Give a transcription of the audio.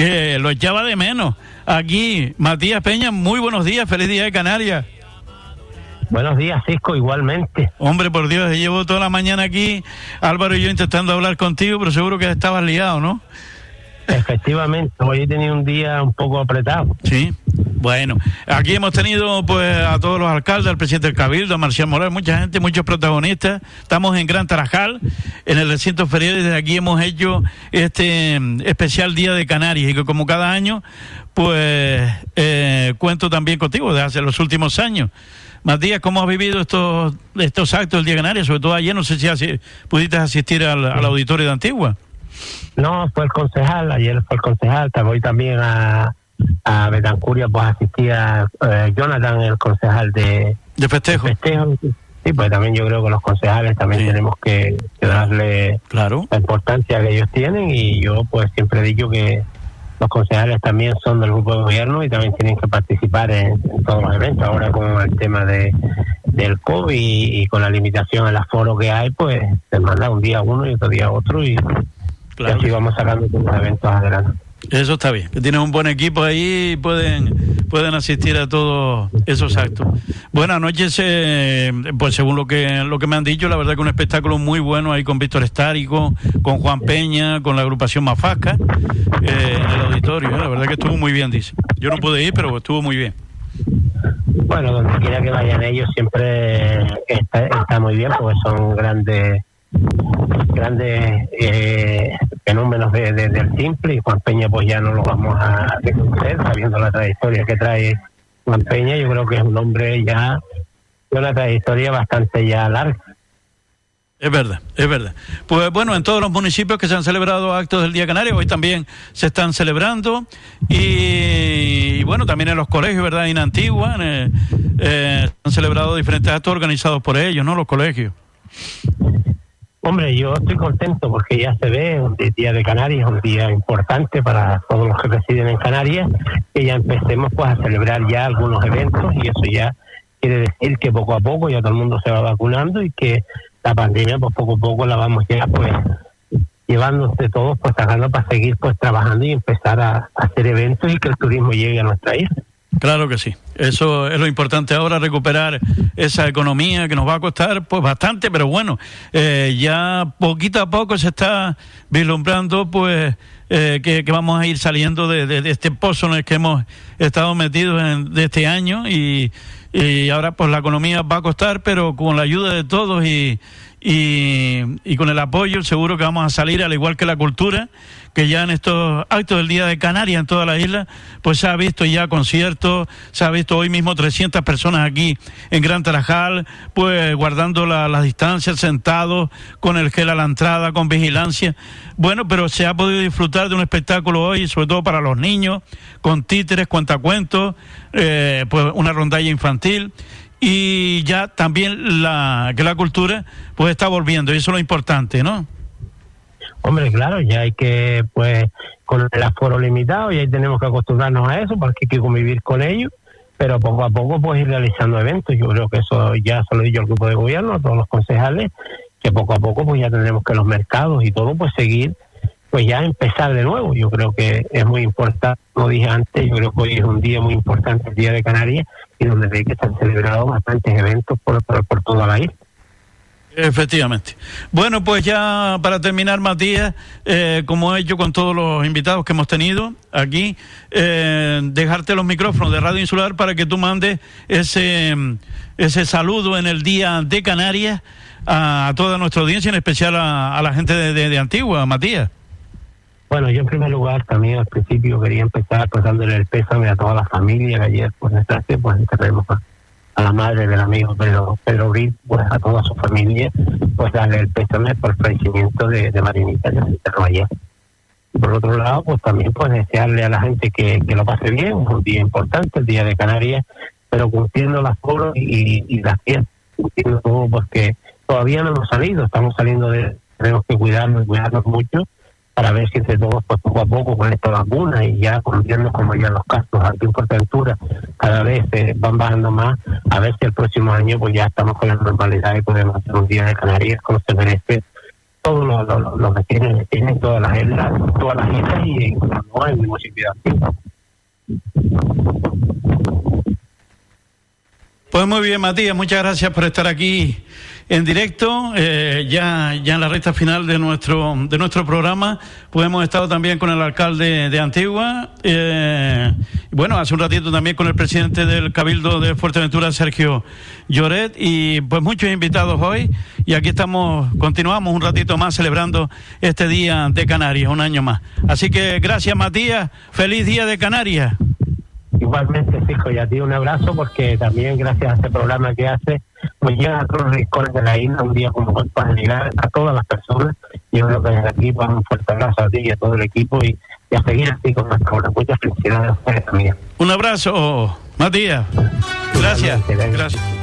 que lo echaba de menos. Aquí, Matías Peña, muy buenos días, feliz día de Canarias. Buenos días, Cisco, igualmente. Hombre, por Dios, llevo toda la mañana aquí, Álvaro y yo intentando hablar contigo, pero seguro que estabas liado, ¿no? Efectivamente, hoy he tenido un día un poco apretado. Sí. Bueno, aquí hemos tenido pues a todos los alcaldes, al presidente del Cabildo, a Marcial Morales, mucha gente, muchos protagonistas. Estamos en Gran Tarajal, en el recinto ferial, y desde aquí hemos hecho este mm, especial Día de Canarias y que como cada año, pues eh, cuento también contigo desde hace los últimos años. Matías, ¿cómo has vivido estos estos actos del Día de Canarias? Sobre todo ayer, no sé si así, pudiste asistir al, al auditorio de Antigua. No, fue el concejal, ayer fue el concejal, voy también a, a Betancuria, pues asistía eh, Jonathan, el concejal de, de festejo. Sí, pues también yo creo que los concejales también tenemos que, darle claro. la importancia que ellos tienen y yo pues siempre he dicho que los concejales también son del grupo de gobierno y también tienen que participar en, todos los eventos. Ahora con el tema de del COVID y, con la limitación al aforo que hay, pues se manda un día uno y otro día otro y Claro. Y así vamos sacando los eventos adelante. Eso está bien, que tienes un buen equipo ahí y pueden, pueden asistir a todos esos actos. Buenas noches, eh, pues según lo que, lo que me han dicho, la verdad que un espectáculo muy bueno ahí con Víctor Estárico, con Juan Peña, con la agrupación Mafasca, eh, en el auditorio, la verdad que estuvo muy bien, dice. Yo no pude ir, pero estuvo muy bien. Bueno, donde quiera que vayan ellos siempre está, está muy bien porque son grandes grandes eh, fenómenos de, del simple y Juan Peña pues ya no lo vamos a reconocer sabiendo la trayectoria que trae Juan Peña yo creo que es un hombre ya de una trayectoria bastante ya larga es verdad, es verdad. Pues bueno, en todos los municipios que se han celebrado actos del Día Canario, hoy también se están celebrando. Y, bueno, también en los colegios, ¿verdad? En Antigua eh, eh, han celebrado diferentes actos organizados por ellos, ¿no? Los colegios. Hombre, yo estoy contento porque ya se ve un día de Canarias, un día importante para todos los que residen en Canarias, que ya empecemos pues a celebrar ya algunos eventos y eso ya quiere decir que poco a poco ya todo el mundo se va vacunando y que la pandemia pues poco a poco la vamos ya pues llevándose todos pues sacando para seguir pues trabajando y empezar a hacer eventos y que el turismo llegue a nuestra isla. Claro que sí. Eso es lo importante. Ahora, recuperar esa economía que nos va a costar pues bastante, pero bueno, eh, ya poquito a poco se está vislumbrando pues eh, que, vamos a ir saliendo de, este pozo en el que hemos estado metidos en, de este año y, y ahora pues la economía va a costar, pero con la ayuda de todos y, y, y con el apoyo seguro que vamos a salir, al igual que la cultura que ya en estos actos del Día de Canarias en toda la isla, pues se ha visto ya conciertos, se ha visto hoy mismo 300 personas aquí en Gran Tarajal, pues guardando las distancias, sentados, con el gel a la entrada, con vigilancia. Bueno, pero se ha podido disfrutar de un espectáculo hoy, sobre todo para los niños, con títeres, cuentacuentos, eh, pues una rondalla infantil y ya también la que la cultura pues está volviendo y eso es lo importante, ¿no? Hombre, claro, ya hay que, pues, con el aforo limitado, y ahí tenemos que acostumbrarnos a eso, porque hay que convivir con ellos, pero poco a poco, pues, ir realizando eventos. Yo creo que eso ya se lo he dicho al grupo de gobierno, a todos los concejales, que poco a poco, pues, ya tendremos que los mercados y todo, pues, seguir, pues, ya empezar de nuevo. Yo creo que es muy importante, como dije antes, yo creo que hoy es un día muy importante, el Día de Canarias, y donde hay que estar celebrados bastantes eventos por, por, por toda la isla. Efectivamente. Bueno, pues ya para terminar, Matías, eh, como he hecho con todos los invitados que hemos tenido aquí, eh, dejarte los micrófonos de Radio Insular para que tú mandes ese, ese saludo en el Día de Canarias a, toda nuestra audiencia, en especial a, la gente de, Antigua, Matías. Bueno, yo en primer lugar también al principio quería empezar pasándole el pésame a toda la familia que ayer pues, pues enterremos a la madre del amigo Pedro, Pedro pues a toda su familia, pues darle el pésame por el fallecimiento de, Marinita que se enterró ayer. Por otro lado, pues también pues desearle a la gente que, que lo pase bien, un día importante, el día de Canarias, pero cumpliendo las foros y, y las fiestas, cumpliendo todo, porque todavía no hemos salido, estamos saliendo de, tenemos que cuidarnos, cuidarnos mucho, para ver si entre todos, pues poco a poco con esta vacuna y ya viendo como ya los casos aquí en Portaventura cada vez eh, van bajando más, a ver si el próximo año pues ya estamos con la normalidad y podemos hacer un día de Canarias como se merece todos los, los, que tienen, todas las islas, todas las islas y en el municipio de Pues muy bien, Matías, muchas gracias por estar aquí en directo, eh, ya, ya en la recta final de nuestro, de nuestro programa, pues hemos estado también con el alcalde de Antigua, eh, bueno, hace un ratito también con el presidente del Cabildo de Fuerteventura, Sergio Lloret, y pues muchos invitados hoy, y aquí estamos, continuamos un ratito más celebrando este Día de Canarias, un año más. Así que gracias Matías, feliz Día de Canarias. Igualmente, fijo, y a ti un abrazo porque también gracias a este programa que hace, pues llega a todos los rincones de la isla un día como hoy para llegar a todas las personas. Yo creo que desde aquí pues, un fuerte abrazo a ti y a todo el equipo y, a seguir así con nuestra obra. Muchas felicidades a ustedes también. Un abrazo, Matías. Gracias. Gracias.